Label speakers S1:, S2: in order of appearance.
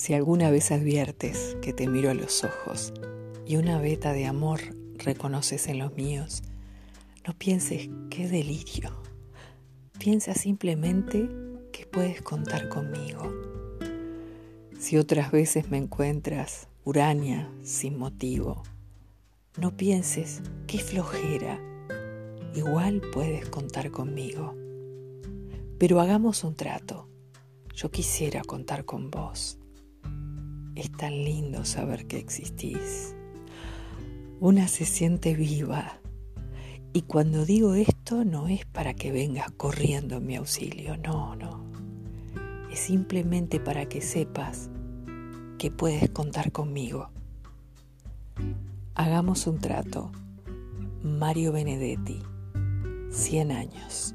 S1: Si alguna vez adviertes que te miro a los ojos y una veta de amor reconoces en los míos, no pienses qué delirio. Piensa simplemente que puedes contar conmigo. Si otras veces me encuentras urania sin motivo, no pienses qué flojera. Igual puedes contar conmigo. Pero hagamos un trato. Yo quisiera contar con vos. Es tan lindo saber que existís. Una se siente viva. Y cuando digo esto no es para que vengas corriendo en mi auxilio, no, no. Es simplemente para que sepas que puedes contar conmigo. Hagamos un trato. Mario Benedetti, 100 años.